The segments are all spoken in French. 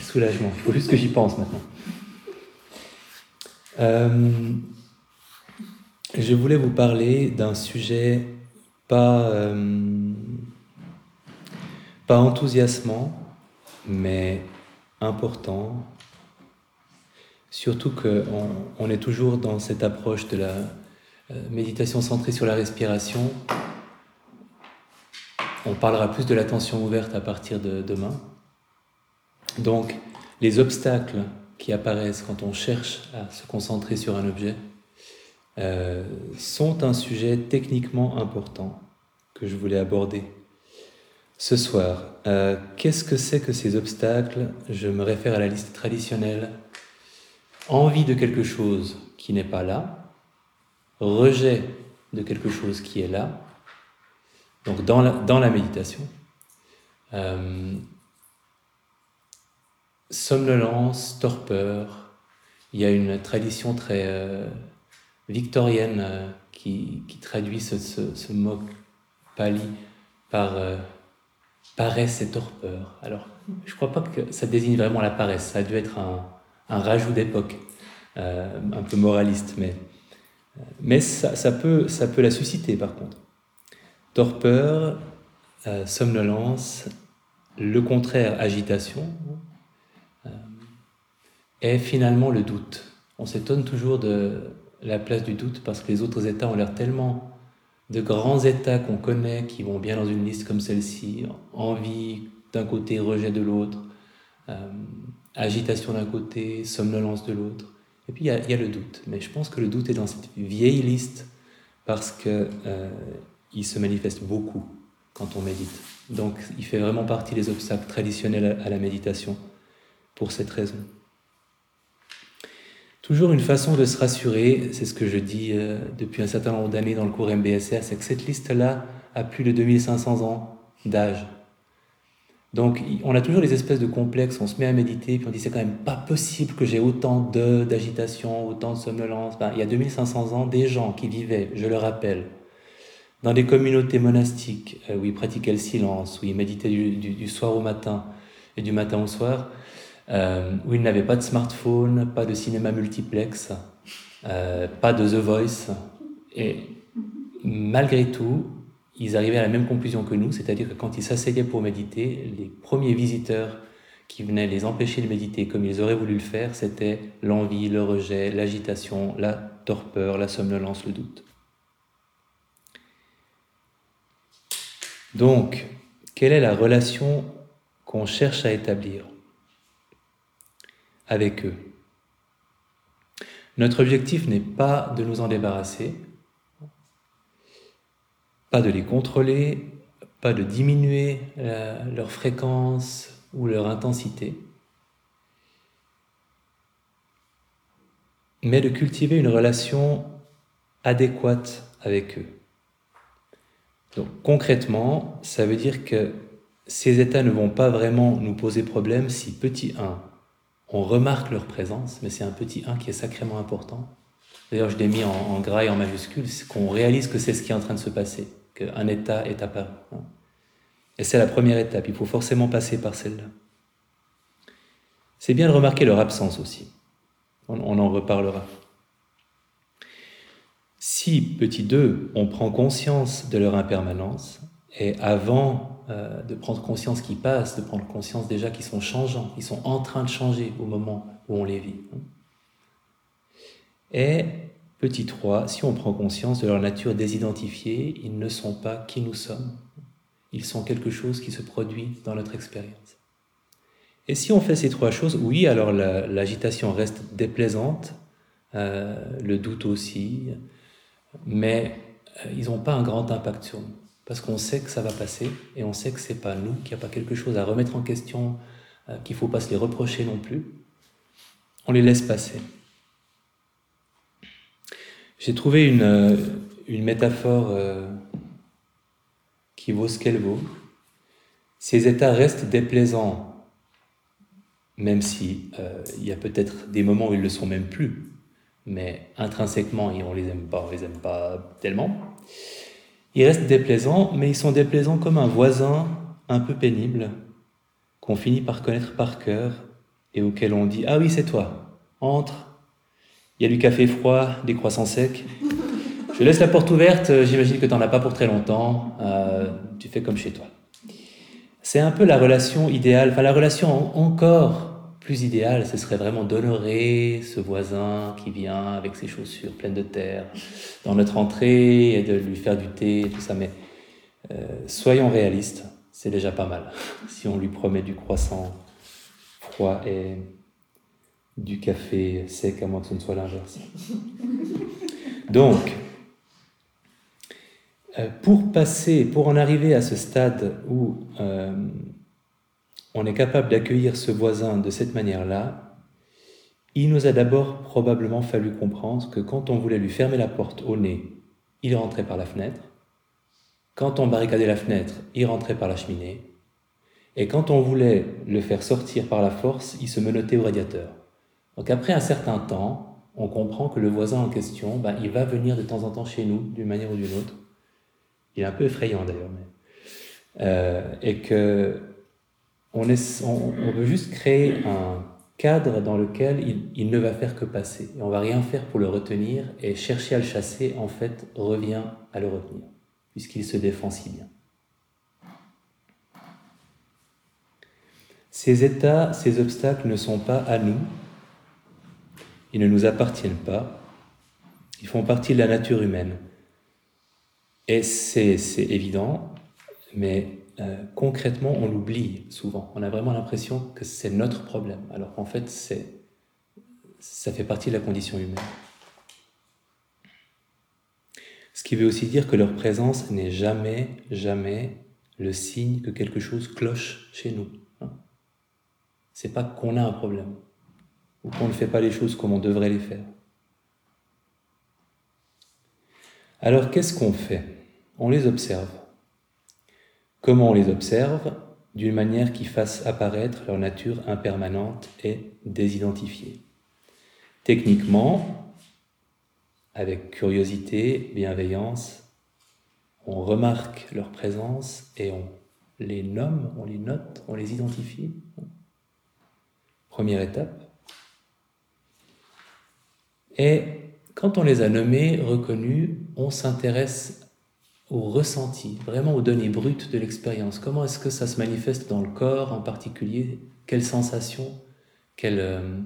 Soulagement. Il faut juste que j'y pense maintenant. Euh, je voulais vous parler d'un sujet pas, euh, enthousiasmant, mais important. Surtout qu'on on est toujours dans cette approche de la euh, méditation centrée sur la respiration. On parlera plus de l'attention ouverte à partir de demain. Donc, les obstacles qui apparaissent quand on cherche à se concentrer sur un objet euh, sont un sujet techniquement important que je voulais aborder ce soir. Euh, qu'est-ce que c'est que ces obstacles? Je me réfère à la liste traditionnelle. Envie de quelque chose qui n'est pas là, rejet de quelque chose qui est là, donc dans la, méditation. Euh, somnolence, torpeur. Il y a une tradition très euh, victorienne euh, qui, traduit ce, mot pali par euh, paresse et torpeur. Alors, je ne crois pas que ça désigne vraiment la paresse, ça a dû être un, rajout d'époque, un peu moraliste, mais, mais ça, peut, ça peut la susciter par contre. Torpeur, somnolence, le contraire, agitation, est finalement le doute. On s'étonne toujours de la place du doute parce que les autres états ont l'air tellement de grands états qu'on connaît, qui vont bien dans une liste comme celle-ci, envie d'un côté, rejet de l'autre, euh, agitation d'un côté, somnolence de l'autre. Et puis il y, a le doute. Mais je pense que le doute est dans cette vieille liste parce qu'il euh, se manifeste beaucoup quand on médite. Donc il fait vraiment partie des obstacles traditionnels à la méditation pour cette raison. Toujours une façon de se rassurer, c'est ce que je dis euh, depuis un certain nombre d'années dans le cours MBSR, c'est que cette liste-là a plus de 2500 ans d'âge. Donc on a toujours des espèces de complexes, on se met à méditer, puis on dit c'est quand même pas possible que j'ai autant d'agitation, autant de somnolence. Ben, il y a 2500 ans, des gens qui vivaient, je le rappelle, dans des communautés monastiques euh, où ils pratiquaient le silence, où ils méditaient du soir au matin et du matin au soir, euh, où ils n'avaient pas de smartphone, pas de cinéma multiplex, euh, pas de The Voice. Et malgré tout, ils arrivaient à la même conclusion que nous, c'est-à-dire que quand ils s'asseyaient pour méditer, les premiers visiteurs qui venaient les empêcher de méditer comme ils auraient voulu le faire, c'était l'envie, le rejet, l'agitation, la torpeur, la somnolence, le doute. Donc, quelle est la relation qu'on cherche à établir avec eux. Notre objectif n'est pas de nous en débarrasser, pas de les contrôler, pas de diminuer leur fréquence ou leur intensité, mais de cultiver une relation adéquate avec eux. Donc concrètement, ça veut dire que ces états ne vont pas vraiment nous poser problème si petit 1, on remarque leur présence, mais c'est un petit 1 qui est sacrément important. D'ailleurs, je l'ai mis en, gras et en majuscule, c'est qu'on réalise que c'est ce qui est en train de se passer, qu'un état est apparu. Hein. Et c'est la première étape, il faut forcément passer par celle-là. C'est bien de remarquer leur absence aussi. On, on en reparlera. Si, petit 2, on prend conscience de leur impermanence, et avant euh, de prendre conscience qu'ils passent, de prendre conscience déjà qu'ils sont changeants, ils sont en train de changer au moment où on les vit. Et petit 3, si on prend conscience de leur nature désidentifiée, ils ne sont pas qui nous sommes, ils sont quelque chose qui se produit dans notre expérience. Et si on fait ces trois choses, oui, alors l'agitation reste déplaisante, euh, le doute aussi, mais euh, ils n'ont pas un grand impact sur nous parce qu'on sait que ça va passer et on sait que c'est pas nous, qu'il n'y a pas quelque chose à remettre en question, euh, qu'il faut pas se les reprocher non plus. On les laisse passer. J'ai trouvé une, euh, une métaphore euh, qui vaut ce qu'elle vaut. Ces états restent déplaisants, même si il y a peut-être des moments où ils le sont même plus, mais intrinsèquement, on les aime pas, on les aime pas tellement. Ils restent déplaisants, mais ils sont déplaisants comme un voisin un peu pénible, qu'on finit par connaître par cœur et auquel on dit Ah oui, c'est toi, entre, il y a du café froid, des croissants secs. Je laisse la porte ouverte, euh, j'imagine que tu n'en as pas pour très longtemps, euh, tu fais comme chez toi. C'est un peu la relation idéale, enfin la relation encore plus idéale, ce serait vraiment d'honorer ce voisin qui vient avec ses chaussures pleines de terre dans notre entrée et de lui faire du thé et tout ça. Mais euh, soyons réalistes, c'est déjà pas mal si on lui promet du croissant froid et du café sec, à moins que ce ne soit l'inverse. Donc, euh, pour passer, pour en arriver à ce stade où euh, on est capable d'accueillir ce voisin de cette manière-là, il nous a d'abord probablement fallu comprendre que quand on voulait lui fermer la porte au nez, il rentrait par la fenêtre. Quand on barricadait la fenêtre, il rentrait par la cheminée. Et quand on voulait le faire sortir par la force, il se menottait au radiateur. Donc après un certain temps, on comprend que le voisin en question, ben, il va venir de temps en temps chez nous, d'une manière ou d'une autre. Il est un peu effrayant d'ailleurs, mais... Euh, et que on, veut juste créer un cadre dans lequel il, ne va faire que passer. Et on va rien faire pour le retenir et chercher à le chasser, en fait, revient à le retenir, puisqu'il se défend si bien. Ces états, ces obstacles ne sont pas à nous, ils ne nous appartiennent pas, ils font partie de la nature humaine. Et c'est évident, mais euh, concrètement, on l'oublie souvent. On a vraiment l'impression que c'est notre problème, alors qu'en fait, ça fait partie de la condition humaine. Ce qui veut aussi dire que leur présence n'est jamais, jamais le signe que quelque chose cloche chez nous. Hein. C'est pas qu'on a un problème ou qu'on ne fait pas les choses comme on devrait les faire. Alors qu'est-ce qu'on fait? On les observe. Comment on les observe D'une manière qui fasse apparaître leur nature impermanente et désidentifiée. Techniquement, avec curiosité, bienveillance, on remarque leur présence et on les nomme, on les note, on les identifie. Première étape. Et quand on les a nommés, reconnus, on s'intéresse au ressenti, vraiment aux données brutes de l'expérience. Comment est-ce que ça se manifeste dans le corps en particulier? Quelle sensation? Quelle euh,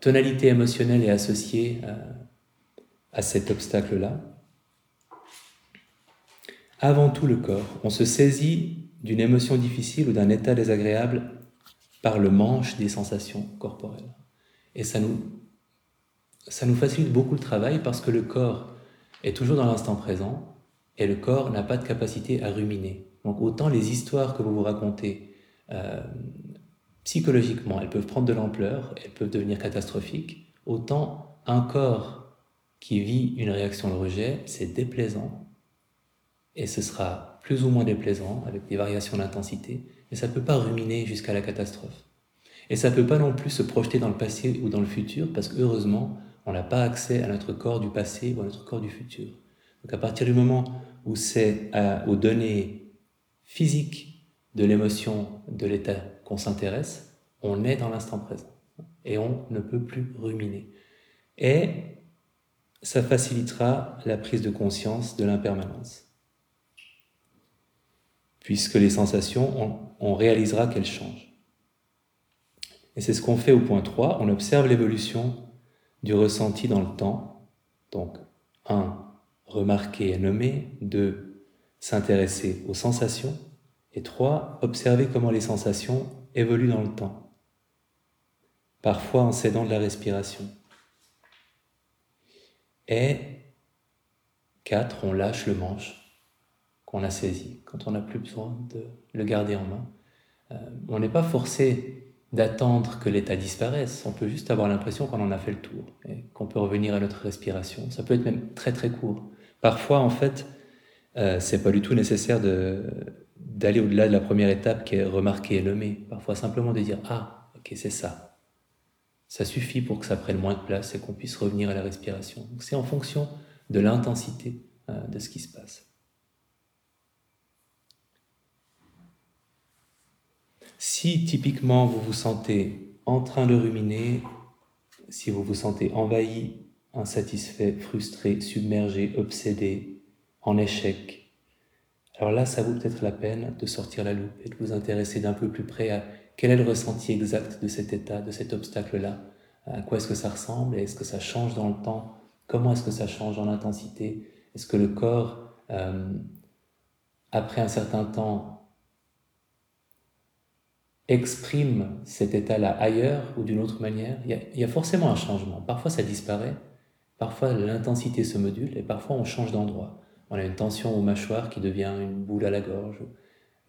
tonalité émotionnelle est associée euh, à cet obstacle-là? Avant tout le corps, on se saisit d'une émotion difficile ou d'un état désagréable par le manche des sensations corporelles. Et ça nous, ça nous facilite beaucoup le travail parce que le corps est toujours dans l'instant présent et le corps n'a pas de capacité à ruminer. Donc autant les histoires que vous vous racontez euh, psychologiquement, elles peuvent prendre de l'ampleur, elles peuvent devenir catastrophiques, autant un corps qui vit une réaction de rejet, c'est déplaisant, et ce sera plus ou moins déplaisant avec des variations d'intensité, mais ça ne peut pas ruminer jusqu'à la catastrophe. Et ça ne peut pas non plus se projeter dans le passé ou dans le futur, parce que heureusement, on n'a pas accès à notre corps du passé ou à notre corps du futur. Donc à partir du moment où c'est aux données physiques de l'émotion, de l'état qu'on s'intéresse, on est dans l'instant présent et on ne peut plus ruminer. Et ça facilitera la prise de conscience de l'impermanence. Puisque les sensations, on, réalisera qu'elles changent. Et c'est ce qu'on fait au point 3, on observe l'évolution du ressenti dans le temps. Donc, 1, remarquer et nommer, deux, s'intéresser aux sensations, et trois, observer comment les sensations évoluent dans le temps, parfois en s'aidant de la respiration. Et quatre, on lâche le manche qu'on a saisi, quand on n'a plus besoin de le garder en main. Euh, on n'est pas forcé d'attendre que l'état disparaisse, on peut juste avoir l'impression qu'on en a fait le tour et qu'on peut revenir à notre respiration. Ça peut être même très très court. Parfois, en fait, euh, c'est pas du tout nécessaire d'aller au-delà de la première étape qui est remarquer et nommer. Parfois, simplement de dire Ah, ok, c'est ça. Ça suffit pour que ça prenne moins de place et qu'on puisse revenir à la respiration. C'est en fonction de l'intensité euh, de ce qui se passe. Si typiquement vous vous sentez en train de ruminer, si vous vous sentez envahi, insatisfait, frustré, submergé, obsédé, en échec, alors là, ça vaut peut-être la peine de sortir la loupe et de vous intéresser d'un peu plus près à quel est le ressenti exact de cet état, de cet obstacle-là, à quoi est-ce que ça ressemble, est-ce que ça change dans le temps, comment est-ce que ça change en intensité, est-ce que le corps, euh, après un certain temps, exprime cet état-là ailleurs ou d'une autre manière, il y, a, forcément un changement. Parfois ça disparaît, parfois l'intensité se module et parfois on change d'endroit. On a une tension aux mâchoires qui devient une boule à la gorge.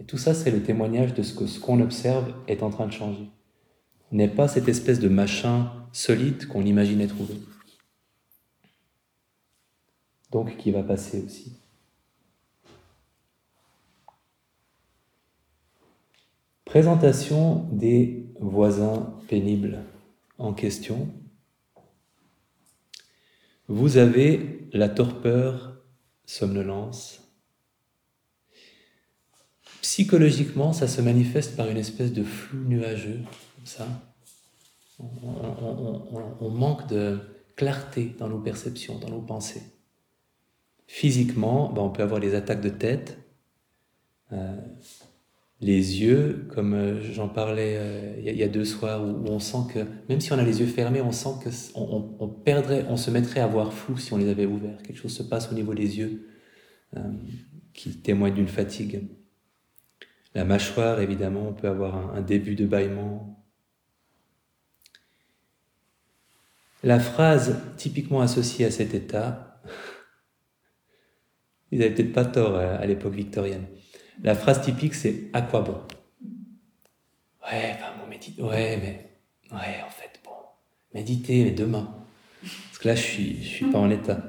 Tout ça, c'est le témoignage de ce que ce qu'on observe est en train de changer. N'est pas cette espèce de machin solide qu'on imaginait trouver. Donc qui va passer aussi. Présentation des voisins pénibles en question. Vous avez la torpeur, somnolence. Psychologiquement, ça se manifeste par une espèce de flou nuageux, comme ça. On, manque de clarté dans nos perceptions, dans nos pensées. Physiquement, ben, on peut avoir des attaques de tête. Euh, les yeux, comme euh, j'en parlais euh, il y, a deux soirs, où, on sent que même si on a les yeux fermés, on sent que on, perdrait, on se mettrait à voir flou si on les avait ouverts. Quelque chose se passe au niveau des yeux euh, qui témoigne d'une fatigue. La mâchoire, évidemment, on peut avoir un, un début de bâillement. La phrase typiquement associée à cet état, ils n'avaient peut-être pas tort à l'époque victorienne. La phrase typique, c'est à quoi bon? Ouais, enfin, bon. Ouais, mais. Ouais, en fait, bon. Méditer, mais demain. Parce que là, je suis, je suis pas en état.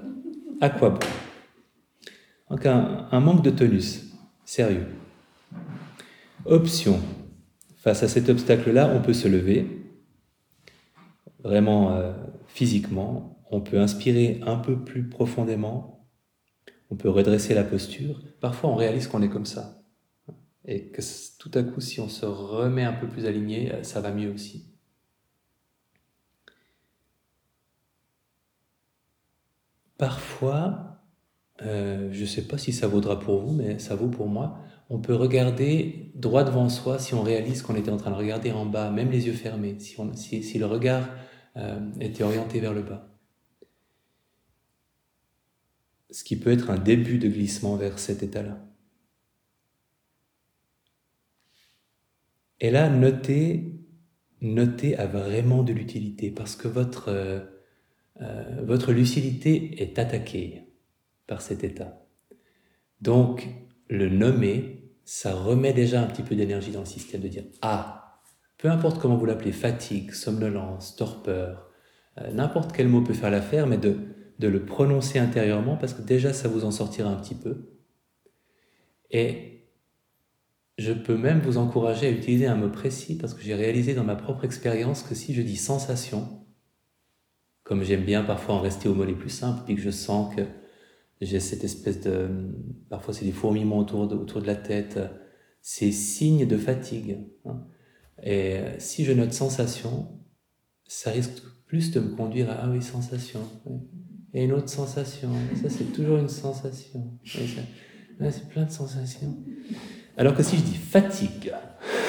À quoi bon? Donc, un, un manque de tonus. Sérieux. Option. Face à cet obstacle-là, on peut se lever, vraiment euh, physiquement. On peut inspirer un peu plus profondément. On peut redresser la posture. Parfois, on réalise qu'on est comme ça et que tout à coup, si on se remet un peu plus aligné, euh, ça va mieux aussi. Parfois, euh, je ne sais pas si ça vaudra pour vous, mais ça vaut pour moi, on peut regarder droit devant soi si on réalise qu'on était en train de regarder en bas, même les yeux fermés, si, le regard euh, était orienté vers le bas. Ce qui peut être un début de glissement vers cet état-là. Et là, notez, notez a vraiment de l'utilité parce que votre, euh, euh, votre lucidité est attaquée par cet état. Donc, le nommer, ça remet déjà un petit peu d'énergie dans le système de dire Ah, peu importe comment vous l'appelez, fatigue, somnolence, torpeur, euh, n'importe quel mot peut faire l'affaire, mais de, de le prononcer intérieurement parce que déjà ça vous en sortira un petit peu. Je peux même vous encourager à utiliser un mot précis parce que j'ai réalisé dans ma propre expérience que si je dis sensation, comme j'aime bien parfois en rester aux mots les plus simples, puis que je sens que j'ai cette espèce de... Parfois c'est des fourmillements autour de, autour de la tête, c'est signe de fatigue. Hein. Et si je note sensation, ça risque plus de me conduire à ah oui, sensation. Et une autre sensation. ça, c'est toujours une sensation. C'est plein de sensations. Alors que si je dis fatigue,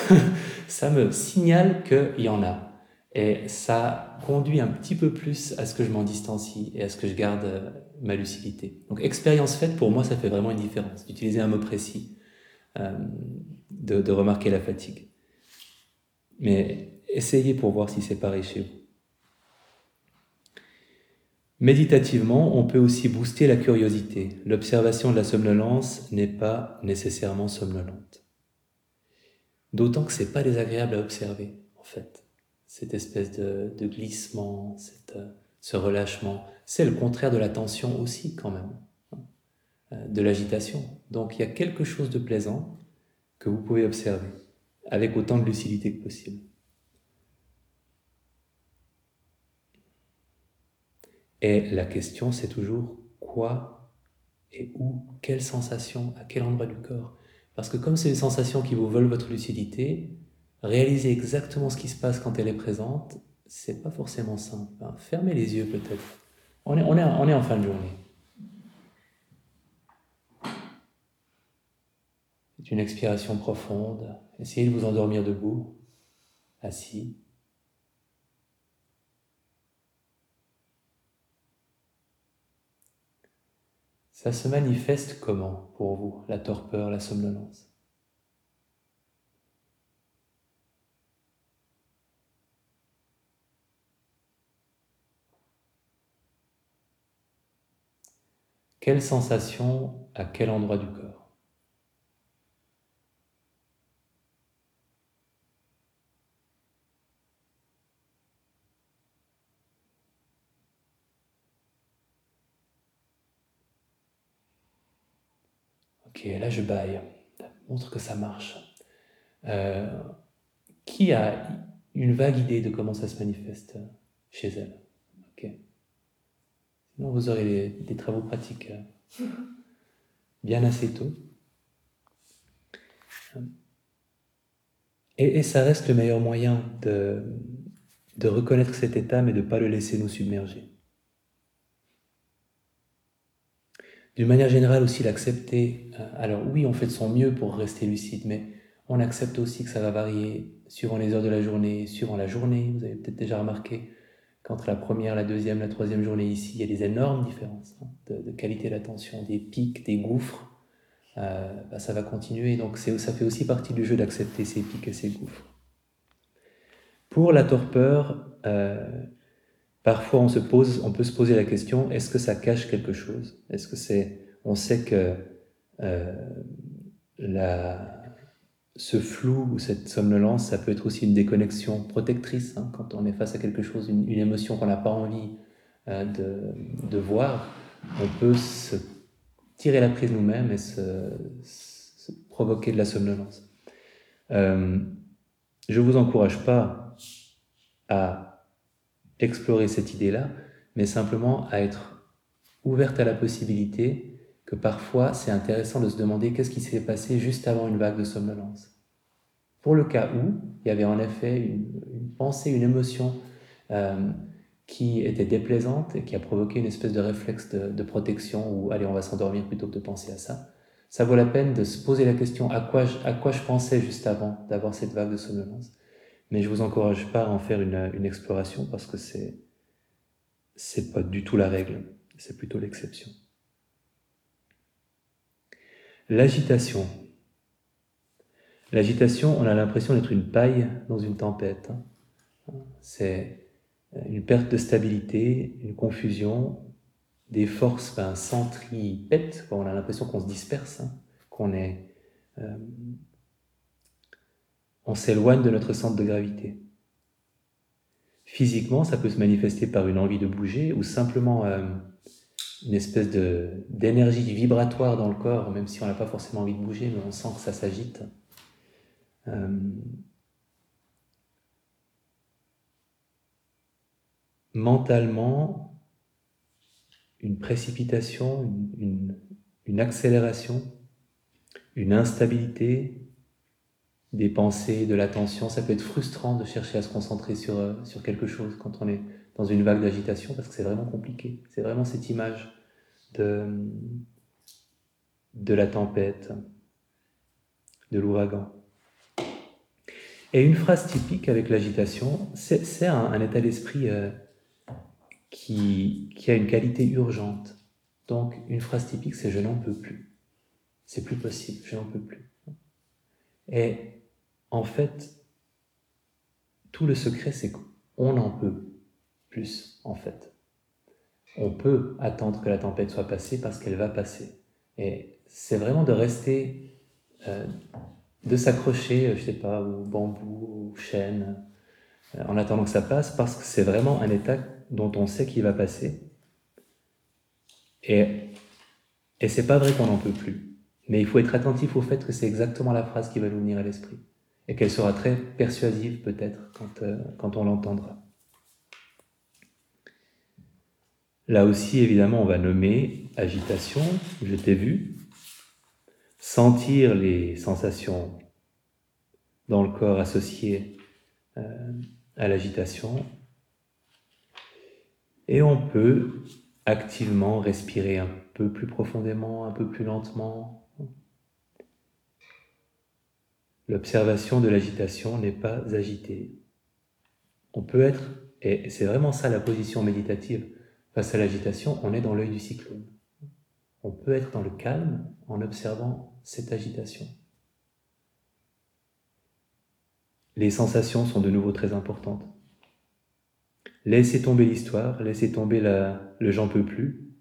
ça me signale qu'il y en a. Et ça conduit un petit peu plus à ce que je m'en distancie et à ce que je garde euh, ma lucidité. Donc expérience faite, pour moi, ça fait vraiment une différence. D'utiliser un mot précis, euh, de, de remarquer la fatigue. Mais essayez pour voir si c'est pareil chez vous. Méditativement, on peut aussi booster la curiosité. L'observation de la somnolence n'est pas nécessairement somnolente. D'autant que c'est pas désagréable à observer, en fait. Cette espèce de, glissement, euh, ce relâchement, c'est le contraire de la tension aussi, quand même, hein, euh, de l'agitation. Donc il y a quelque chose de plaisant que vous pouvez observer, avec autant de lucidité que possible. Et la question, c'est toujours quoi et où, quelle sensation, à quel endroit du corps? Parce que comme c'est des sensations qui vous volent votre lucidité, réaliser exactement ce qui se passe quand elle est présente, c'est pas forcément simple. Hein. Fermez les yeux peut-être. On est, on, est, on est en fin de journée. C'est une expiration profonde. Essayez de vous endormir debout, assis. Ça se manifeste comment pour vous, la torpeur, la somnolence? Quelle sensation à quel endroit du corps? Là je baille. Montre que ça marche. Euh, qui a une vague idée de comment ça se manifeste chez elle? Sinon, vous aurez des, travaux pratiques euh, bien assez tôt. Et, et, ça reste le meilleur moyen de, de reconnaître cet état, mais de ne pas le laisser nous submerger. D'une manière générale aussi l'accepter. Euh, alors oui, on fait de son mieux pour rester lucide, mais on accepte aussi que ça va varier suivant les heures de la journée, suivant la journée. Vous avez peut-être déjà remarqué qu'entre la première, la deuxième, la troisième journée ici, il y a des énormes différences hein, de, qualité d'attention, des pics, des gouffres. Euh, bah, ça va continuer, donc ça fait aussi partie du jeu d'accepter ces pics et ces gouffres. Pour la torpeur, euh, parfois on peut se poser la question est-ce que ça cache quelque chose? Est-ce que c'est, on sait que euh, ce flou ou cette somnolence, ça peut être aussi une déconnexion protectrice hein, quand on est face à quelque chose, une, émotion qu'on n'a pas envie euh, de, voir. On peut se tirer la prise nous-mêmes et se, provoquer de la somnolence. Euh, je vous encourage pas à explorer cette idée-là, mais simplement à être ouverte à la possibilité que parfois c'est intéressant de se demander qu'est-ce qui s'est passé juste avant une vague de somnolence. Pour le cas où il y avait en effet une, pensée, une émotion euh, qui était déplaisante et qui a provoqué une espèce de réflexe de, protection où allez on va s'endormir plutôt que de penser à ça, ça vaut la peine de se poser la question à quoi je pensais juste avant d'avoir cette vague de somnolence? Mais je vous encourage pas à en faire une, exploration parce que c'est c'est pas du tout la règle, c'est plutôt l'exception. L'agitation. L'agitation, on a l'impression d'être une paille dans une tempête. C'est une perte de stabilité, une confusion, des forces ben, centripètes, on a l'impression qu'on se disperse, hein, qu'on est... Euh, on s'éloigne de notre centre de gravité. Physiquement, ça peut se manifester par une envie de bouger ou simplement euh, une espèce d'énergie vibratoire dans le corps, même si on n'a pas forcément envie de bouger, mais on sent que ça s'agite. Euh, mentalement, une précipitation, une, une, accélération, une instabilité, des pensées, de l'attention. Ça peut être frustrant de chercher à se concentrer sur, euh, sur quelque chose quand on est dans une vague d'agitation parce que c'est vraiment compliqué. C'est vraiment cette image de, de la tempête, de l'ouragan. Et une phrase typique avec l'agitation, c'est un, état d'esprit euh, qui, qui a une qualité urgente. Donc une phrase typique, c'est je n'en peux plus. C'est plus possible, je n'en peux plus. En fait, tout le secret, c'est qu'on en peut plus, en fait. On peut attendre que la tempête soit passée parce qu'elle va passer. Et c'est vraiment de rester, euh, de s'accrocher, euh, je sais pas, au bambou, au chêne, euh, en attendant que ça passe, parce que c'est vraiment un état dont on sait qu'il va passer. Et, et c'est pas vrai qu'on n'en peut plus. Mais il faut être attentif au fait que c'est exactement la phrase qui va nous venir à l'esprit. Et qu'elle sera très persuasive peut-être quand, quand on l'entendra. Là aussi, évidemment, on va nommer agitation, je t'ai vu, sentir les sensations dans le corps associés à l'agitation. Et on peut activement respirer un peu plus profondément, un peu plus lentement. L'observation de l'agitation n'est pas agitée. On peut être, et c'est vraiment ça la position méditative, face à l'agitation, on est dans l'œil du cyclone. On peut être dans le calme en observant cette agitation. Les sensations sont de nouveau très importantes. Laissez tomber l'histoire, laissez tomber le j'en peux plus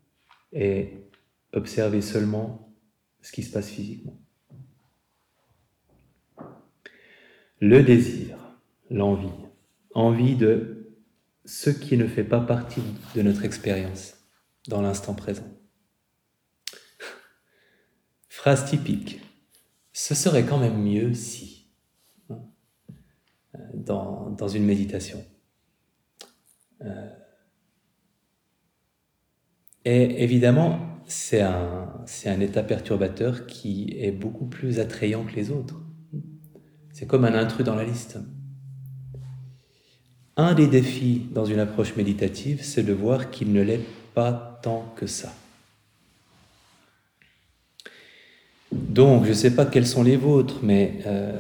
et observez seulement ce qui se passe physiquement. Le désir, l'envie, envie de ce qui ne fait pas partie de notre expérience dans l'instant présent. Phrase typique. Ce serait quand même mieux si, hein, dans, une méditation. Euh, et évidemment, c'est un état perturbateur qui est beaucoup plus attrayant que les autres. C'est comme un intrus dans la liste. Un des défis dans une approche méditative, c'est de voir qu'il ne l'est pas tant que ça. Donc, je ne sais pas quels sont les vôtres, mais euh,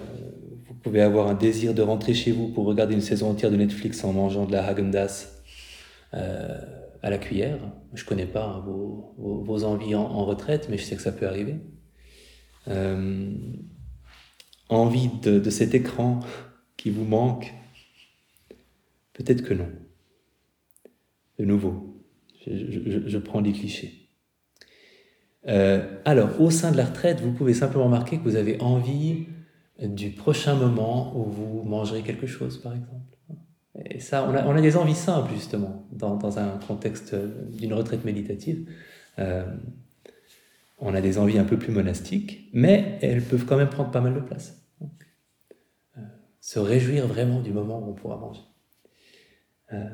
vous pouvez avoir un désir de rentrer chez vous pour regarder une saison entière de Netflix en mangeant de la Häagen-Dazs euh, à la cuillère. Je connais pas vos, vos, envies en, retraite, mais je sais que ça peut arriver. Euh, envie de, cet écran qui vous manque Peut-être que non. De nouveau, je, prends des clichés. Euh, alors, au sein de la retraite, vous pouvez simplement marquer que vous avez envie du prochain moment où vous mangerez quelque chose, par exemple. Et ça, on a, des envies simples, justement, dans, dans un contexte d'une retraite méditative. Euh, on a des envies un peu plus monastiques, mais elles peuvent quand même prendre pas mal de place. Se réjouir vraiment du moment où on pourra manger. Euh,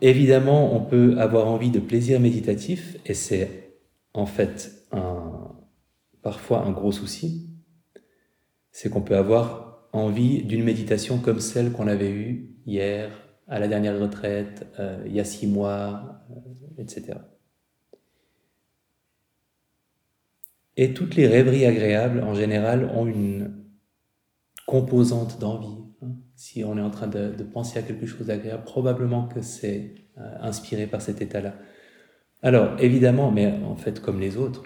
évidemment, on peut avoir envie de plaisir méditatif, et c'est en fait parfois un gros souci, c'est qu'on peut avoir envie d'une méditation comme celle qu'on avait eue hier, à la dernière retraite, euh, il y a six mois, euh, etc. Et toutes les rêveries agréables, en général, ont une composante d'envie. Hein. Si on est en train de, penser à quelque chose d'agréable, probablement que c'est euh, inspiré par cet état-là. Alors, évidemment, mais en fait, comme les autres,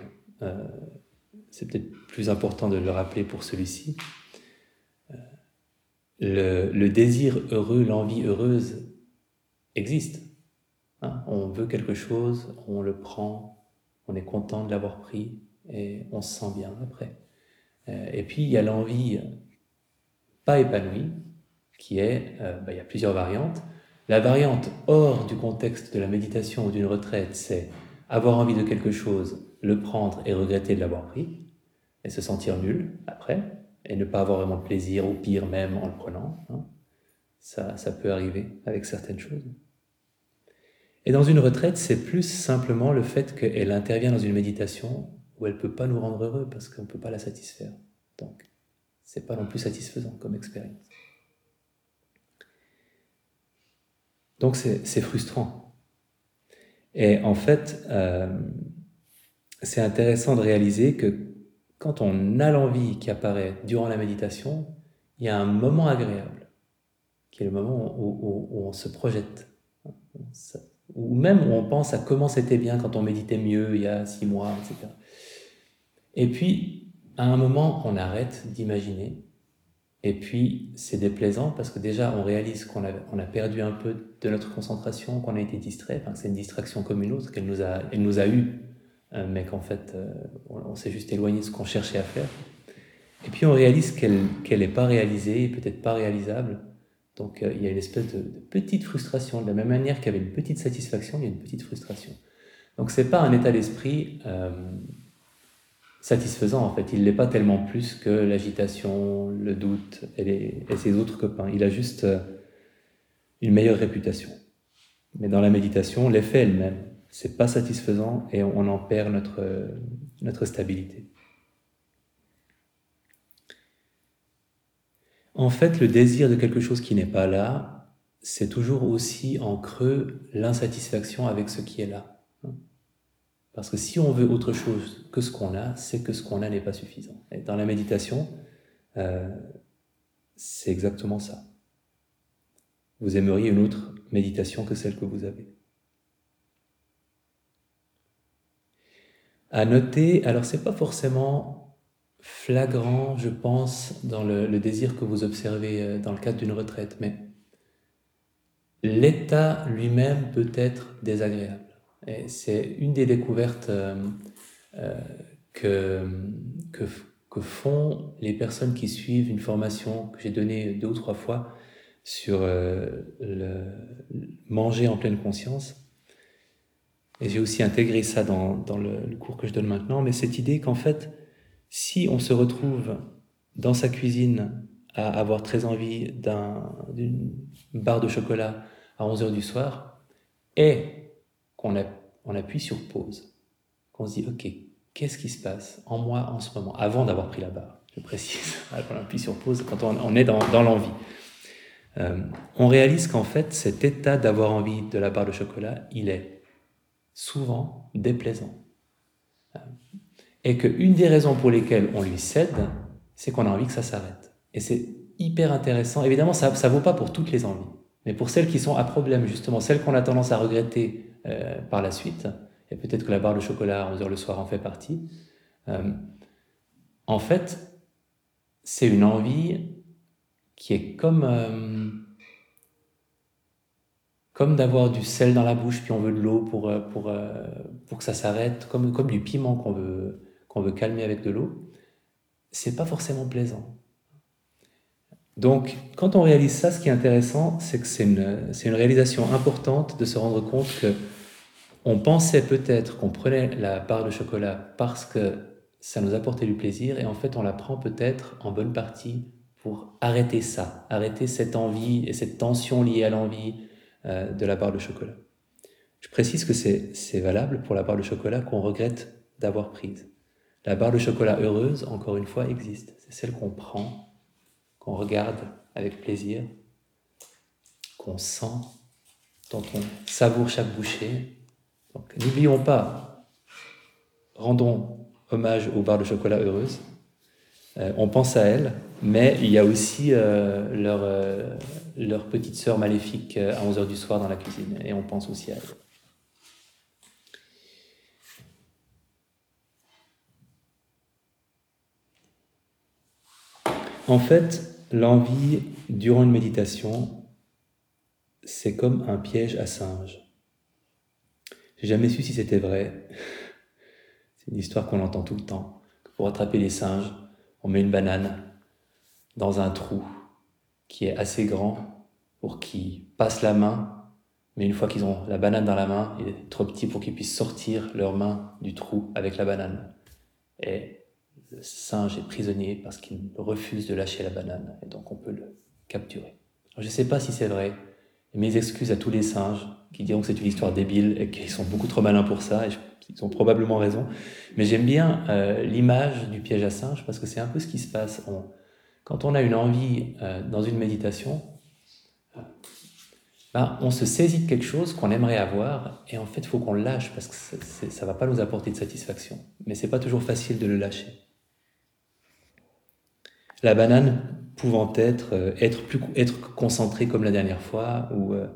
c'est peut-être plus important de le rappeler pour celui-ci, le, désir heureux, l'envie heureuse existe. Hein. on veut quelque chose, on le prend, on est content de l'avoir pris et on se sent bien après. Euh, et puis il y a l'envie pas épanouie, qui est, euh, bah, il y a plusieurs variantes. La variante hors du contexte de la méditation ou d'une retraite, c'est avoir envie de quelque chose, le prendre et regretter de l'avoir pris, et se sentir nul après et ne pas avoir vraiment de plaisir, ou pire même en le prenant. Hein. Ça, ça peut arriver avec certaines choses. Et dans une retraite, c'est plus simplement le fait qu'elle intervient dans une méditation où elle ne peut pas nous rendre heureux parce qu'on ne peut pas la satisfaire. Donc, c'est pas non plus satisfaisant comme expérience. Donc, c'est frustrant. Et en fait, euh, c'est intéressant de réaliser que quand on a l'envie qui apparaît durant la méditation, il y a un moment agréable, qui est le moment où, on se projette, ou même où on pense à comment c'était bien quand on méditait mieux il y a six mois, etc. Et puis, à un moment, on arrête d'imaginer, et puis c'est déplaisant parce que déjà, on réalise qu'on a, perdu un peu de notre concentration, qu'on a été distrait, enfin, c'est une distraction comme une autre, qu'elle nous a, elle eu euh, mais qu'en fait, euh, on, s'est juste éloigné de ce qu'on cherchait à faire. Et puis on réalise qu'elle n'est pas réalisée, peut-être pas réalisable. Donc euh, il y a une espèce de, petite frustration. De la même manière qu'il y avait une petite satisfaction, il y a une petite frustration. Donc c'est pas un état d'esprit satisfaisant en fait. Il l'est pas tellement plus que l'agitation, le doute et, ses autres copains. Il a juste euh, une meilleure réputation. Mais dans la méditation, l'effet est le même. C'est pas satisfaisant et on en perd notre, euh, notre stabilité. En fait, le désir de quelque chose qui n'est pas là, c'est toujours aussi en creux l'insatisfaction avec ce qui est là. Parce que si on veut autre chose que ce qu'on a, c'est que ce qu'on a n'est pas suffisant. Et dans la méditation, euh, c'est exactement ça. Vous aimeriez une autre méditation que celle que vous avez. À noter, alors c'est pas forcément flagrant, je pense, dans le, le, désir que vous observez euh, dans le cadre d'une retraite, mais l'état lui-même peut être désagréable. C'est une des découvertes euh, euh, que, que, font les personnes qui suivent une formation que j'ai donnée deux ou trois fois sur euh, manger en pleine conscience. Et j'ai aussi intégré ça dans, dans le, cours que je donne maintenant, mais cette idée qu'en fait, si on se retrouve dans sa cuisine à avoir très envie d'une barre de chocolat à 11 heures du soir, et qu'on on appuie sur pause, qu'on se dit, OK, qu'est-ce qui se passe en moi en ce moment, avant d'avoir pris la barre, je précise, on appuie sur pause quand on, est dans, l'envie. Euh, on réalise qu'en fait, cet état d'avoir envie de la barre de chocolat, il est souvent déplaisant. Euh, et qu'une des raisons pour lesquelles on lui cède, c'est qu'on a envie que ça s'arrête. Et c'est hyper intéressant. Évidemment, ça ne vaut pas pour toutes les envies. Mais pour celles qui sont à problème, justement, celles qu'on a tendance à regretter euh, par la suite, et peut-être que la barre de chocolat à 11h le soir en fait partie, euh, en fait, c'est une envie qui est comme, euh, comme d'avoir du sel dans la bouche, puis on veut de l'eau pour, pour, pour que ça s'arrête, comme, comme du piment qu'on veut, qu'on veut calmer avec de l'eau. C'est pas forcément plaisant. Donc, quand on réalise ça, ce qui est intéressant, c'est que c'est une, une, réalisation importante de se rendre compte que on pensait peut-être qu'on prenait la barre de chocolat parce que ça nous apportait du plaisir, et en fait, on la prend peut-être en bonne partie pour arrêter ça, arrêter cette envie et cette tension liée à l'envie euh, de la barre de chocolat. Je précise que c'est valable pour la barre de chocolat qu'on regrette d'avoir prise. La barre de chocolat heureuse, encore une fois, existe. C'est celle qu'on prend qu'on regarde avec plaisir, qu'on sent, dont on savoure chaque bouchée. N'oublions pas, rendons hommage aux barres de chocolat heureuses. On pense à elles, mais il y a aussi euh, leur, euh, leur, petite sœur maléfique euh, à 11h du soir dans la cuisine, et on pense aussi à elle. En fait, L'envie durant une méditation, c'est comme un piège à singe. J'ai jamais su si c'était vrai. C'est une histoire qu'on entend tout le temps. Pour attraper les singes, on met une banane dans un trou qui est assez grand pour qu'ils passent la main, mais une fois qu'ils ont la banane dans la main, il est trop petit pour qu'ils puissent sortir leurs mains du trou avec la banane. Et singe est prisonnier parce qu'il refuse de lâcher la banane, et donc on peut le capturer. je ne sais pas si c'est vrai, et mes excuses à tous les singes qui diront que c'est une histoire débile et qu'ils sont beaucoup trop malins pour ça, et ils ont probablement raison, mais j'aime bien euh, l'image du piège à singe parce que c'est un peu ce qui se passe. quand on a une envie euh, dans une méditation, ben, on se saisit de quelque chose qu'on aimerait avoir et en fait il faut qu'on le lâche parce que ça ne va pas nous apporter de satisfaction. Mais c'est pas toujours facile de le lâcher. La banane pouvant être, euh, être, plus, être concentrée comme la dernière fois ou euh,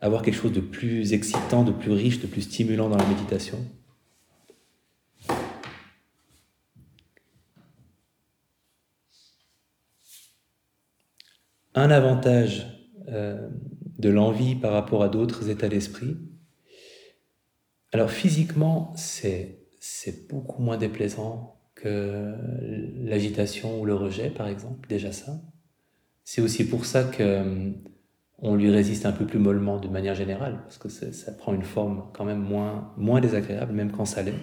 avoir quelque chose de plus excitant, de plus riche, de plus stimulant dans la méditation? Un avantage euh, de l'envie par rapport à d'autres états d'esprit, alors physiquement, c'est beaucoup moins déplaisant l'agitation ou le rejet, par exemple, déjà ça. C'est aussi pour ça que on lui résiste un peu plus mollement de manière générale, parce que ça prend une forme quand même moins, moins désagréable, même quand ça l'est.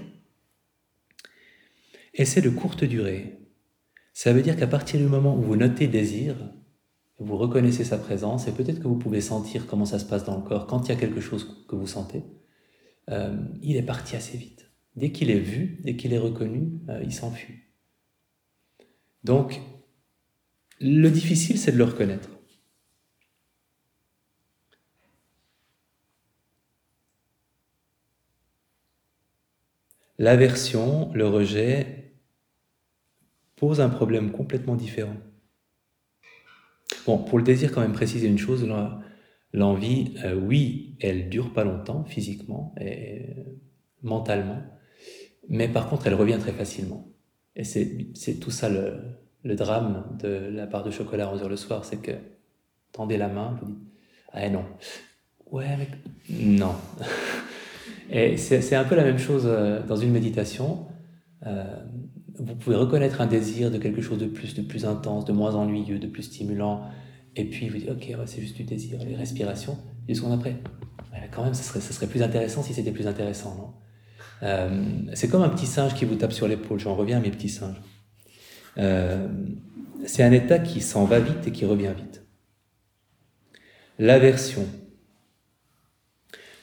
Et c'est de courte durée. Ça veut dire qu'à partir du moment où vous notez désir, vous reconnaissez sa présence, et peut-être que vous pouvez sentir comment ça se passe dans le corps quand il y a quelque chose que vous sentez, euh, il est parti assez vite. Dès qu'il est vu, dès qu'il est reconnu, euh, il s'enfuit. Donc, Le difficile, c'est de le reconnaître. L'aversion, le rejet, pose un problème complètement différent. Bon, pour le désir, quand même préciser une chose, l'envie, euh, oui, elle dure pas longtemps physiquement et mentalement, mais par contre, elle revient très facilement. Et c'est tout ça le, drame de la part de chocolat à 11h le soir, c'est que tendez la main, vous dites Ah non. Ouais, mais non. Et c'est un peu la même chose euh, dans une méditation. Euh, vous pouvez reconnaître un désir de quelque chose de plus, de plus intense, de moins ennuyeux, de plus stimulant. Et puis vous dites, ok, c'est juste du désir, les respirations. Et qu'on après, quand même, ça serait, ça serait plus intéressant si c'était plus intéressant, non? Euh, C'est comme un petit singe qui vous tape sur l'épaule. J'en reviens à mes petits singes. c'est un état qui s'en va vite et qui revient vite. L'aversion,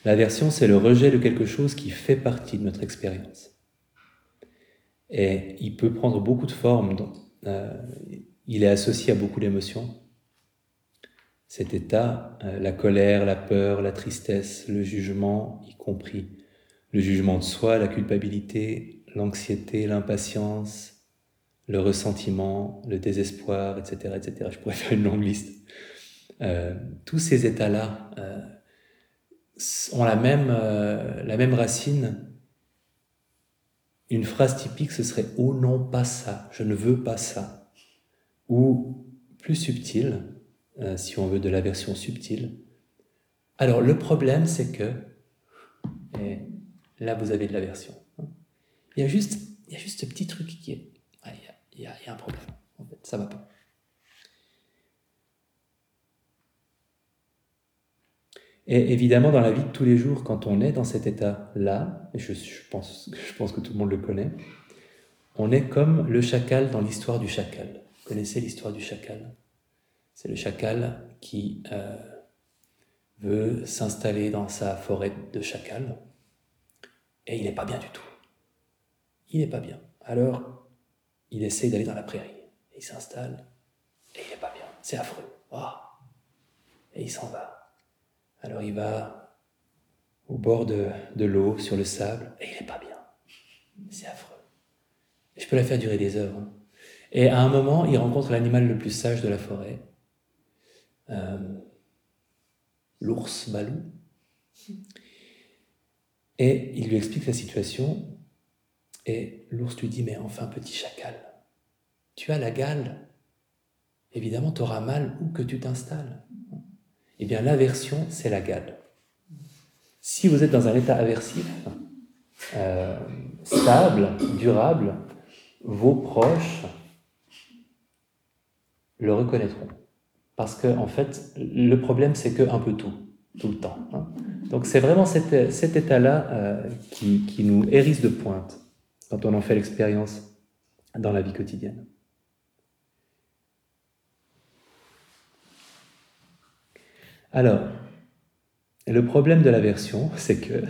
L'aversion, c'est le rejet de quelque chose qui fait partie de notre expérience. Et il peut prendre beaucoup de formes. Euh, il est associé à beaucoup d'émotions. Cet état, euh, la colère, la peur, la tristesse, le jugement, y compris le jugement de soi, la culpabilité, l'anxiété, l'impatience, le ressentiment, le désespoir, etc., etc. Je pourrais faire une longue liste. Euh, tous ces états-là ont la même, euh, la même racine. Une phrase typique, ce serait Oh non, pas ça, je ne veux pas ça. Ou plus subtil, euh, si on veut de la version subtile. Alors le problème, c'est que, là vous avez de la version, hein. il, y a juste, il y a juste ce petit truc qui est. il, y a, il y a un problème, en fait, ça va pas. Et évidemment, dans la vie de tous les jours, quand on est dans cet état-là, et je, pense, je pense que tout le monde le connaît, on est comme le chacal dans l'histoire du chacal. Vous connaissez l'histoire du chacal? C'est le chacal qui euh, veut s'installer dans sa forêt de chacal, et il n'est pas bien du tout. Il n'est pas bien. Alors, il essaye d'aller dans la prairie. il s'installe, et il n'est pas bien. C'est affreux. Et il s'en va. Alors il va au bord de, l'eau, sur le sable, et il n'est pas bien. C'est affreux. je peux la faire durer des heures. Hein. Et à un moment, il rencontre l'animal le plus sage de la forêt, euh, l'ours balou. Et il lui explique la situation, et l'ours lui dit, mais enfin petit chacal, tu as la gale, évidemment tu auras mal où que tu t'installes. Eh bien, l'aversion, c'est la gale. Si vous êtes dans un état aversif, euh, stable, durable, vos proches le reconnaîtront. Parce que, en fait, le problème, c'est qu'un peu tout, tout le temps. Hein. Donc, c'est vraiment cet, état-là euh, qui, nous hérisse de pointe quand on en fait l'expérience dans la vie quotidienne. Alors, le problème de l'aversion, c'est que.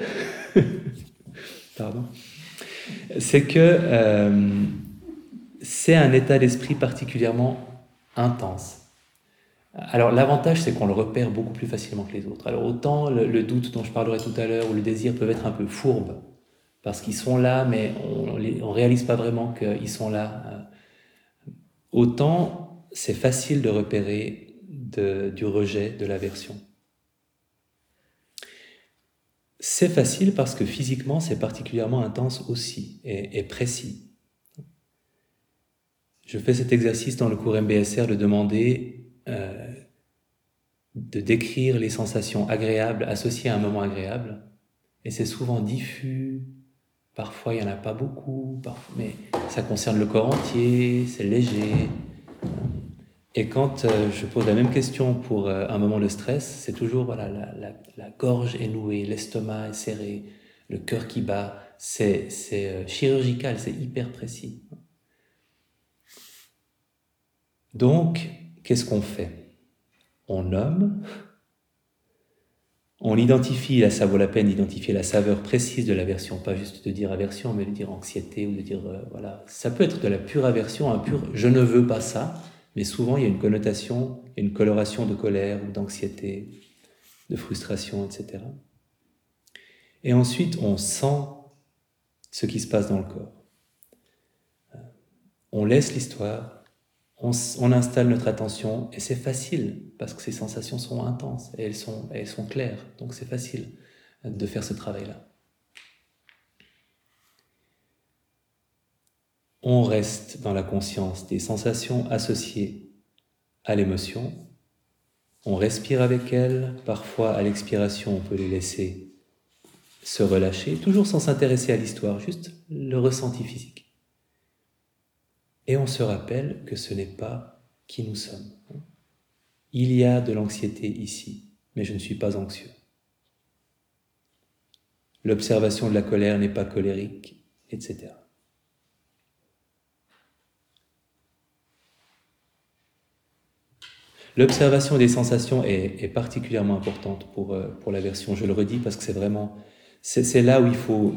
C'est que euh, c'est un état d'esprit particulièrement intense. Alors l'avantage, c'est qu'on le repère beaucoup plus facilement que les autres. Alors autant le, doute dont je parlerai tout à l'heure ou le désir peuvent être un peu fourbes, parce qu'ils sont là, mais on ne réalise pas vraiment qu'ils sont là. Autant c'est facile de repérer du rejet, de l'aversion. C'est facile parce que physiquement, c'est particulièrement intense aussi et, précis. Je fais cet exercice dans le cours MBSR de demander euh, de décrire les sensations agréables associées à un moment agréable. Et c'est souvent diffus, parfois il n'y en a pas beaucoup, mais ça concerne le corps entier, c'est léger. Et quand euh, je pose la même question pour euh, un moment de stress, c'est toujours voilà, la, gorge est nouée, l'estomac est serré, le cœur qui bat. C'est chirurgical, c'est hyper précis. Donc, qu'est-ce qu'on fait? On nomme, on identifie, ça vaut la peine d'identifier la saveur précise de l'aversion, pas juste de dire aversion, mais de dire anxiété ou de dire, voilà, ça peut être de la pure aversion, un pur je ne veux pas ça, Mais souvent, il y a une connotation, une coloration de colère ou d'anxiété, de frustration, etc. Et ensuite, on sent ce qui se passe dans le corps. On laisse l'histoire, on, installe notre attention, et c'est facile, parce que ces sensations sont intenses, et elles sont, elles sont claires, donc c'est facile de faire ce travail-là. On reste dans la conscience des sensations associées à l'émotion, on respire avec elles, parfois à l'expiration on peut les laisser se relâcher, toujours sans s'intéresser à l'histoire, juste le ressenti physique. Et on se rappelle que ce n'est pas qui nous sommes. Il y a de l'anxiété ici, mais je ne suis pas anxieux. L'observation de la colère n'est pas colérique, etc. L'observation des sensations est, particulièrement importante pour, euh, pour la version, je le redis, parce que c'est vraiment c'est là où il faut,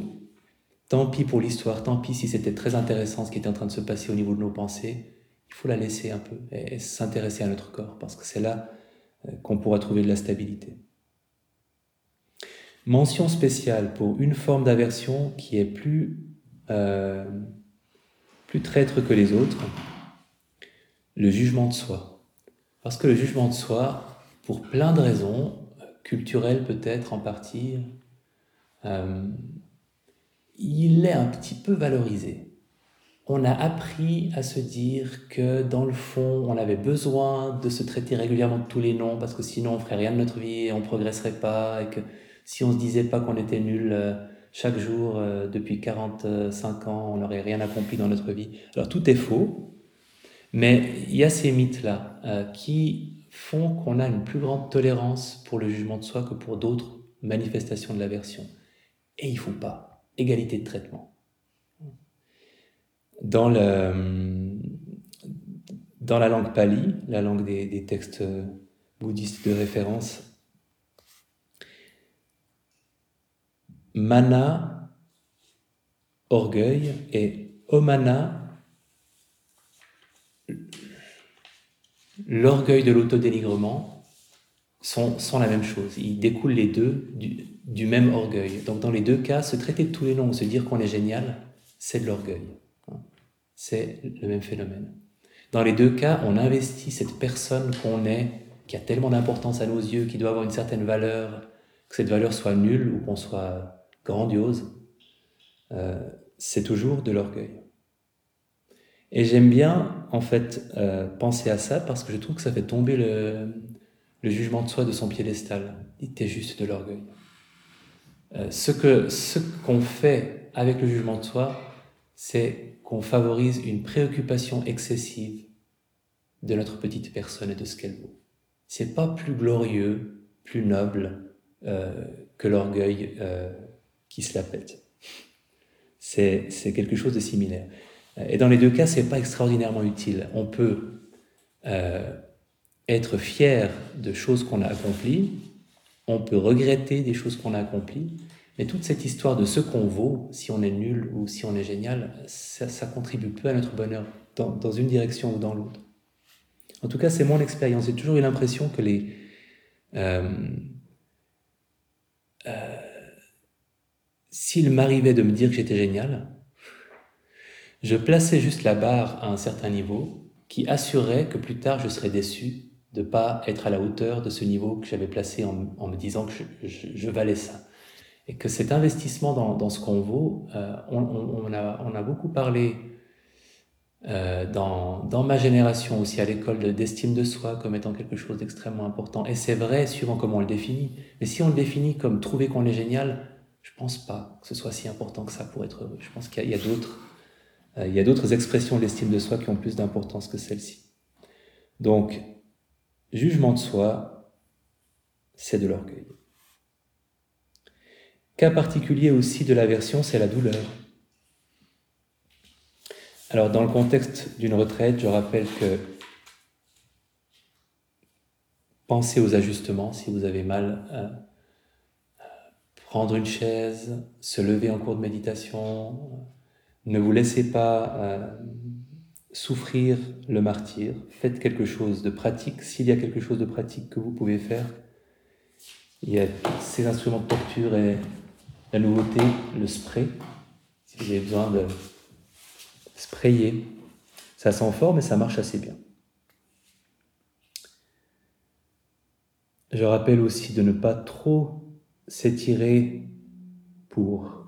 tant pis pour l'histoire, tant pis si c'était très intéressant ce qui était en train de se passer au niveau de nos pensées, il faut la laisser un peu et, s'intéresser à notre corps, parce que c'est là euh, qu'on pourra trouver de la stabilité. Mention spéciale pour une forme d'aversion qui est plus, euh, plus traître que les autres, le jugement de soi. Parce que le jugement de soi, pour plein de raisons, culturelles peut-être en partie, euh, il est un petit peu valorisé. On a appris à se dire que dans le fond, on avait besoin de se traiter régulièrement de tous les noms parce que sinon on ferait rien de notre vie on progresserait pas et que si on se disait pas qu'on était nul euh, chaque jour euh, depuis 45 ans, on n'aurait rien accompli dans notre vie. Alors tout est faux, mais il y a ces mythes-là qui font qu'on a une plus grande tolérance pour le jugement de soi que pour d'autres manifestations de l'aversion et il faut pas. Égalité de traitement. Dans, la langue pali, la langue des, textes bouddhistes de référence, mana, orgueil, et omana, l'orgueil de l'autodénigrement, sont, sont la même chose. Ils découlent les deux du même orgueil. Donc dans les deux cas, se traiter de tous les noms, se dire qu'on est génial, c'est de l'orgueil. C'est le même phénomène. Dans les deux cas, on investit cette personne qu'on est, qui a tellement d'importance à nos yeux, qui doit avoir une certaine valeur, que cette valeur soit nulle ou qu'on soit grandiose, euh, c'est toujours de l'orgueil. Et j'aime bien, en fait, euh, penser à ça parce que je trouve que ça fait tomber le, le jugement de soi de son piédestal. Il était juste de l'orgueil. Euh, ce que ce qu'on fait avec le jugement de soi, c'est qu'on favorise une préoccupation excessive de notre petite personne et de ce qu'elle vaut. C'est pas plus glorieux, plus noble euh, que l'orgueil euh, qui se la pète. C'est quelque chose de similaire. Et dans les deux cas, c'est pas extraordinairement utile. On peut euh, être fier de choses qu'on a accomplies, on peut regretter des choses qu'on a accomplies, mais toute cette histoire de ce qu'on vaut, si on est nul ou si on est génial, ça, contribue peu à notre bonheur, dans, une direction ou dans l'autre. En tout cas, c'est mon expérience. J'ai toujours eu l'impression que les... Euh, euh, s'il m'arrivait de me dire que j'étais génial, je plaçais juste la barre à un certain niveau qui assurait que plus tard je serais déçu de pas être à la hauteur de ce niveau que j'avais placé en, me disant que je, valais ça. Et que cet investissement dans, ce qu'on vaut, euh, on, a, beaucoup parlé euh, dans, ma génération aussi à l'école d'estime de soi comme étant quelque chose d'extrêmement important. Et c'est vrai suivant comment on le définit. Mais si on le définit comme trouver qu'on est génial, je pense pas que ce soit si important que ça pour être heureux. Je pense qu'il y a, d'autres, euh, a d'autres expressions d'estime de soi qui ont plus d'importance que celle-ci. Donc, Jugement de soi, c'est de l'orgueil. Cas particulier aussi de l'aversion, c'est la douleur. Alors dans le contexte d'une retraite, je rappelle que pensez aux ajustements si vous avez mal. à prendre une chaise, se lever en cours de méditation, ne vous laissez pas euh, souffrir le martyr, faites quelque chose de pratique. S'il y a quelque chose de pratique que vous pouvez faire, il y a ces instruments de torture et la nouveauté, le spray. Si vous avez besoin de sprayer, ça sent fort, mais ça marche assez bien. Je rappelle aussi de ne pas trop s'étirer pour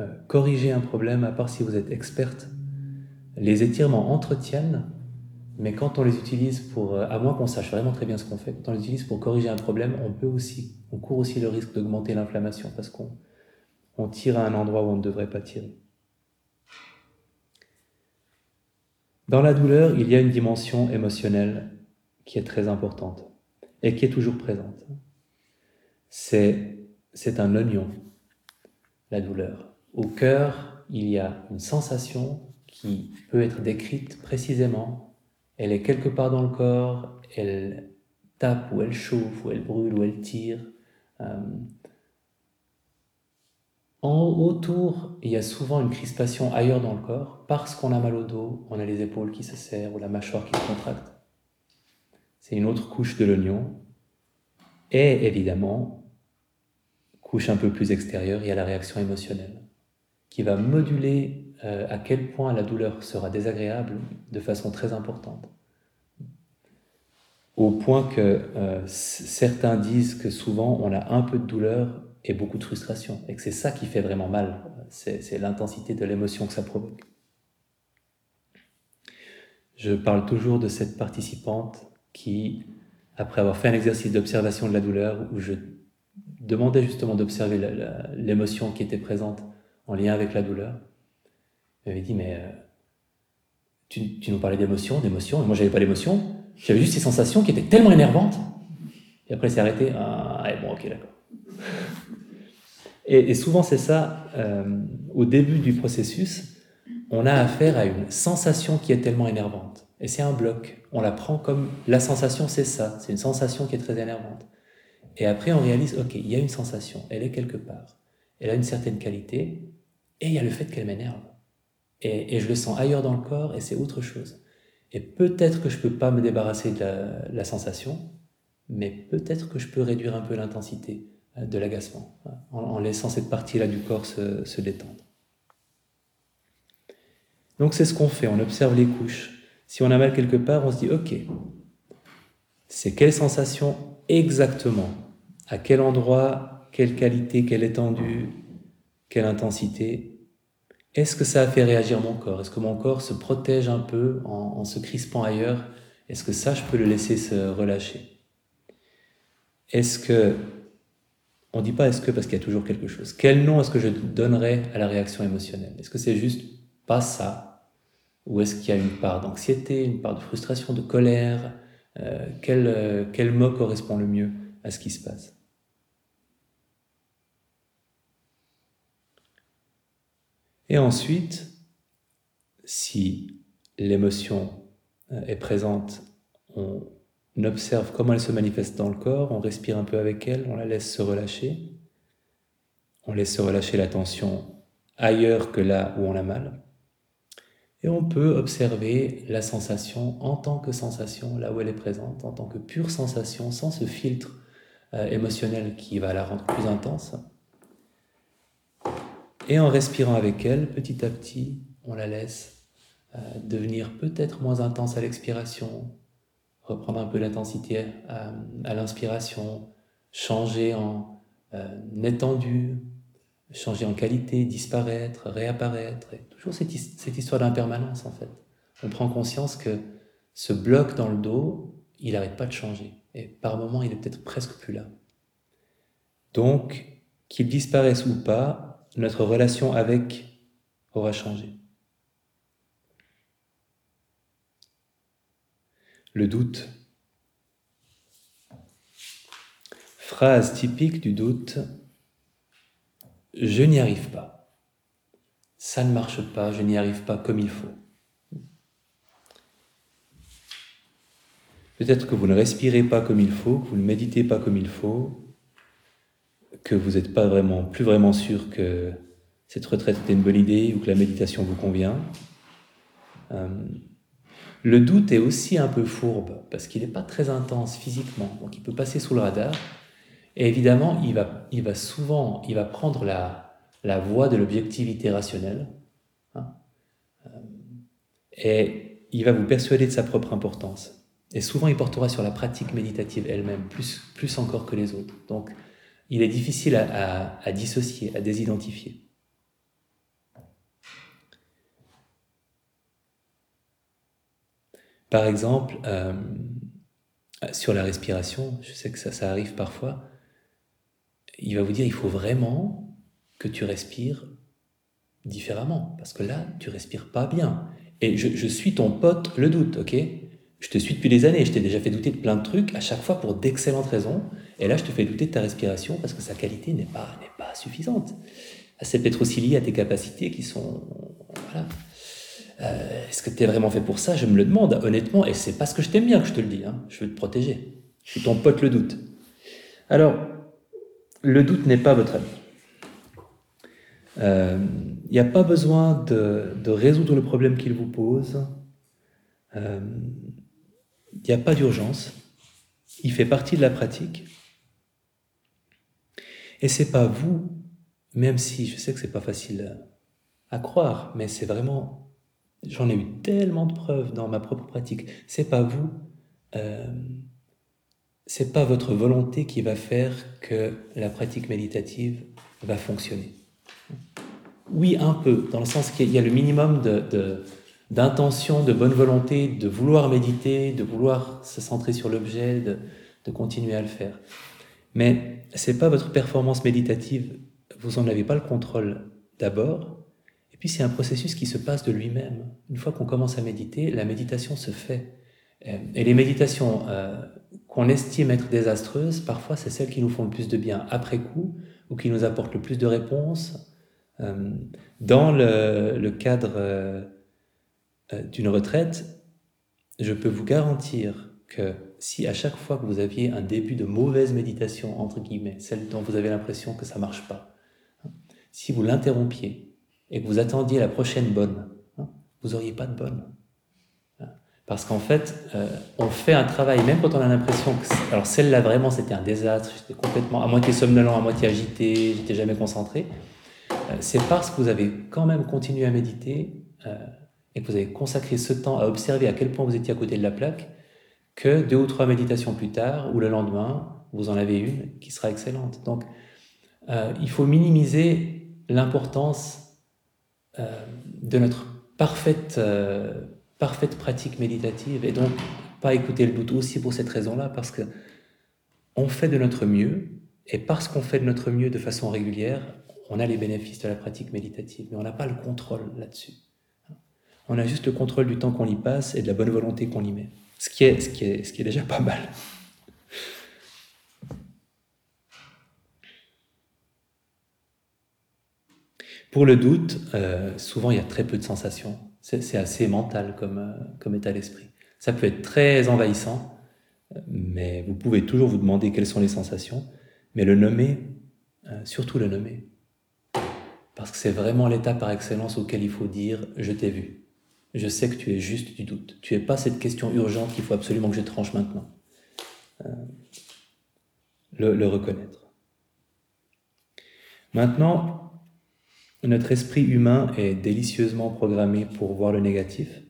euh, corriger un problème, à part si vous êtes experte. Les étirements entretiennent, mais quand on les utilise pour, euh, à moins qu'on sache vraiment très bien ce qu'on fait, quand on les utilise pour corriger un problème, on peut aussi, on court aussi le risque d'augmenter l'inflammation parce qu'on on tire à un endroit où on ne devrait pas tirer. Dans la douleur, il y a une dimension émotionnelle qui est très importante et qui est toujours présente. C'est, c'est un oignon, la douleur. Au cœur, il y a une sensation peut être décrite précisément. Elle est quelque part dans le corps, elle tape ou elle chauffe ou elle brûle ou elle tire. Euh, en autour, il y a souvent une crispation ailleurs dans le corps parce qu'on a mal au dos, on a les épaules qui se serrent ou la mâchoire qui se contracte. C'est une autre couche de l'oignon. Et évidemment, couche un peu plus extérieure, il y a la réaction émotionnelle qui va moduler euh, à quel point la douleur sera désagréable de façon très importante. Au point que euh, certains disent que souvent on a un peu de douleur et beaucoup de frustration, et que c'est ça qui fait vraiment mal, c'est l'intensité de l'émotion que ça provoque. Je parle toujours de cette participante qui, après avoir fait un exercice d'observation de la douleur, où je demandais justement d'observer l'émotion qui était présente en lien avec la douleur, m'avait dit, mais euh, tu, tu, nous parlais d'émotion, d'émotion, et moi j'avais pas d'émotion, j'avais juste ces sensations qui étaient tellement énervantes. Et après c'est arrêté, ah, bon, ok, d'accord. Et, souvent, c'est ça, euh, au début du processus, on a affaire à une sensation qui est tellement énervante. Et c'est un bloc. On la prend comme la sensation, c'est ça. C'est une sensation qui est très énervante. Et après, on réalise, ok, il y a une sensation, elle est quelque part. Elle a une certaine qualité, et il y a le fait qu'elle m'énerve. Et, je le sens ailleurs dans le corps, et c'est autre chose. Et peut-être que je peux pas me débarrasser de la sensation, mais peut-être que je peux réduire un peu l'intensité de l'agacement, hein, en, laissant cette partie-là du corps se, détendre. Donc c'est ce qu'on fait, on observe les couches. Si on a mal quelque part, on se dit, ok, c'est quelle sensation exactement À quel endroit Quelle qualité Quelle étendue Quelle intensité Est-ce que ça a fait réagir mon corps? Est-ce que mon corps se protège un peu en, se crispant ailleurs? Est-ce que ça, je peux le laisser se relâcher? Est-ce que on ne dit pas est-ce que parce qu'il y a toujours quelque chose. Quel nom est-ce que je donnerais à la réaction émotionnelle? Est-ce que c'est juste pas ça? Ou est-ce qu'il y a une part d'anxiété, une part de frustration, de colère? Euh, euh, quel mot correspond le mieux à ce qui se passe? Et ensuite, si l'émotion euh, est présente, on observe comment elle se manifeste dans le corps, on respire un peu avec elle, on la laisse se relâcher. On laisse se relâcher la tension ailleurs que là où on a mal. Et on peut observer la sensation en tant que sensation, là où elle est présente, en tant que pure sensation, sans ce filtre euh, émotionnel qui va la rendre plus intense. Et en respirant avec elle, petit à petit, on la laisse euh, devenir peut-être moins intense à l'expiration, reprendre un peu l'intensité à, l'inspiration, changer en euh, étendue, changer en qualité, disparaître, réapparaître. Et toujours cette, cette histoire d'impermanence en fait. On prend conscience que ce bloc dans le dos, il n'arrête pas de changer. Et par moments, il est peut-être presque plus là. Donc, qu'il disparaisse ou pas, notre relation avec aura changé. le doute. Phrase typique du doute, je n'y arrive pas. Ça ne marche pas, je n'y arrive pas comme il faut. Peut-être que vous ne respirez pas comme il faut, que vous ne méditez pas comme il faut, que vous n'êtes pas vraiment, plus vraiment sûr que cette retraite était une bonne idée ou que la méditation vous convient. Euh, Le doute est aussi un peu fourbe parce qu'il n'est pas très intense physiquement, donc il peut passer sous le radar. Et évidemment, il va, il va souvent, il va prendre la, voie de l'objectivité rationnelle. Hein. Euh, et il va vous persuader de sa propre importance. Et souvent, il portera sur la pratique méditative elle-même, plus, plus encore que les autres. Donc, il est difficile à, dissocier, à désidentifier. Par exemple, euh, sur la respiration, je sais que ça, ça arrive parfois, il va vous dire il faut vraiment que tu respires différemment, parce que là, tu respires pas bien. Et je, je suis ton pote, le doute, ok? Je te suis depuis des années, je t'ai déjà fait douter de plein de trucs, à chaque fois pour d'excellentes raisons. Et là, je te fais douter de ta respiration parce que sa qualité n'est pas, pas suffisante. C'est peut-être aussi lié à tes capacités qui sont. Voilà. Euh, est-ce que tu es vraiment fait pour ça? Je me le demande, honnêtement, et c'est parce que je t'aime bien que je te le dis. Hein. Je veux te protéger. Je suis ton pote, le doute. Alors, le doute n'est pas votre ami. Il euh, n'y a pas besoin de, de, résoudre le problème qu'il vous pose. Euh, il n'y a pas d'urgence. Il fait partie de la pratique. Et c'est pas vous, même si je sais que c'est pas facile à croire, mais c'est vraiment, j'en ai eu tellement de preuves dans ma propre pratique. C'est pas vous, euh, c'est pas votre volonté qui va faire que la pratique méditative va fonctionner. Oui, un peu, dans le sens qu'il y a le minimum de d'intention, de bonne volonté, de vouloir méditer, de vouloir se centrer sur l'objet, de, continuer à le faire. Mais c'est pas votre performance méditative, vous n'en avez pas le contrôle d'abord, et puis c'est un processus qui se passe de lui-même. Une fois qu'on commence à méditer, la méditation se fait. Euh, et les méditations euh, qu'on estime être désastreuses, parfois c'est celles qui nous font le plus de bien après coup, ou qui nous apportent le plus de réponses. Euh, dans le, cadre d'une retraite, je peux vous garantir que si à chaque fois que vous aviez un début de mauvaise méditation, entre guillemets, celle dont vous avez l'impression que ça marche pas, hein, si vous l'interrompiez et que vous attendiez la prochaine bonne, hein, vous n'auriez pas de bonne. Hein. Parce qu'en fait, euh, on fait un travail, même quand on a l'impression que... Alors celle-là, vraiment, c'était un désastre, j'étais complètement à moitié somnolent, à moitié agité, j'étais jamais concentré. Euh, c'est parce que vous avez quand même continué à méditer et que vous avez consacré ce temps à observer à quel point vous étiez à côté de la plaque, que deux ou trois méditations plus tard, ou le lendemain, vous en avez une qui sera excellente. Donc, euh, il faut minimiser l'importance euh, de notre parfaite, euh, parfaite pratique méditative, et donc pas écouter le doute aussi pour cette raison-là, parce que on fait de notre mieux, et parce qu'on fait de notre mieux de façon régulière, on a les bénéfices de la pratique méditative, mais on n'a pas le contrôle là-dessus. On a juste le contrôle du temps qu'on y passe et de la bonne volonté qu'on y met. Ce qui est, ce qui est, ce qui est déjà pas mal. Pour le doute, euh, souvent il y a très peu de sensations. C'est assez mental comme, euh, comme état d'esprit. Ça peut être très envahissant, mais vous pouvez toujours vous demander quelles sont les sensations, mais le nommer, euh, surtout le nommer. Parce que c'est vraiment l'état par excellence auquel il faut dire je t'ai vu je sais que tu es juste du doute. Tu n'es pas cette question urgente qu'il faut absolument que je tranche maintenant. Euh, le, reconnaître. Maintenant, notre esprit humain est délicieusement programmé pour voir le négatif.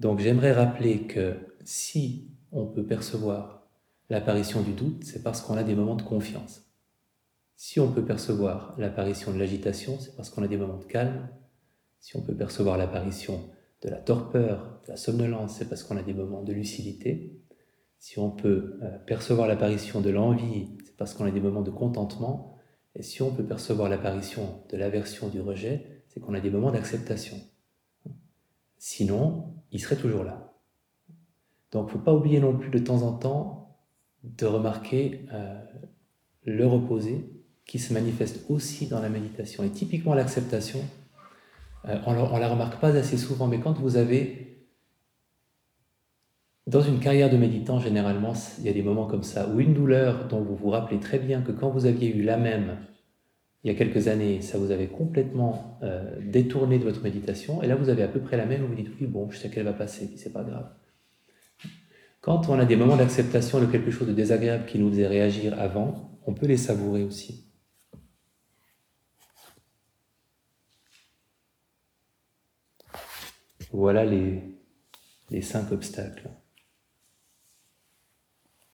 Donc j'aimerais rappeler que si on peut percevoir l'apparition du doute, c'est parce qu'on a des moments de confiance. Si on peut percevoir l'apparition de l'agitation, c'est parce qu'on a des moments de calme si on peut percevoir l'apparition de la torpeur, de la somnolence, c'est parce qu'on a des moments de lucidité. Si on peut euh, percevoir l'apparition de l'envie, c'est parce qu'on a des moments de contentement. Et si on peut percevoir l'apparition de l'aversion, du rejet, c'est qu'on a des moments d'acceptation. Sinon, il serait toujours là. Donc, il ne faut pas oublier non plus de temps en temps de remarquer euh, le reposer qui se manifeste aussi dans la méditation. Et typiquement l'acceptation, euh, on ne la remarque pas assez souvent, mais quand vous avez, dans une carrière de méditant, généralement, il y a des moments comme ça, où une douleur dont vous vous rappelez très bien que quand vous aviez eu la même, il y a quelques années, ça vous avait complètement euh, détourné de votre méditation, et là vous avez à peu près la même, vous vous dites oui, bon, je sais qu'elle va passer, c'est pas grave. Quand on a des moments d'acceptation de quelque chose de désagréable qui nous faisait réagir avant, on peut les savourer aussi. Voilà les, cinq obstacles.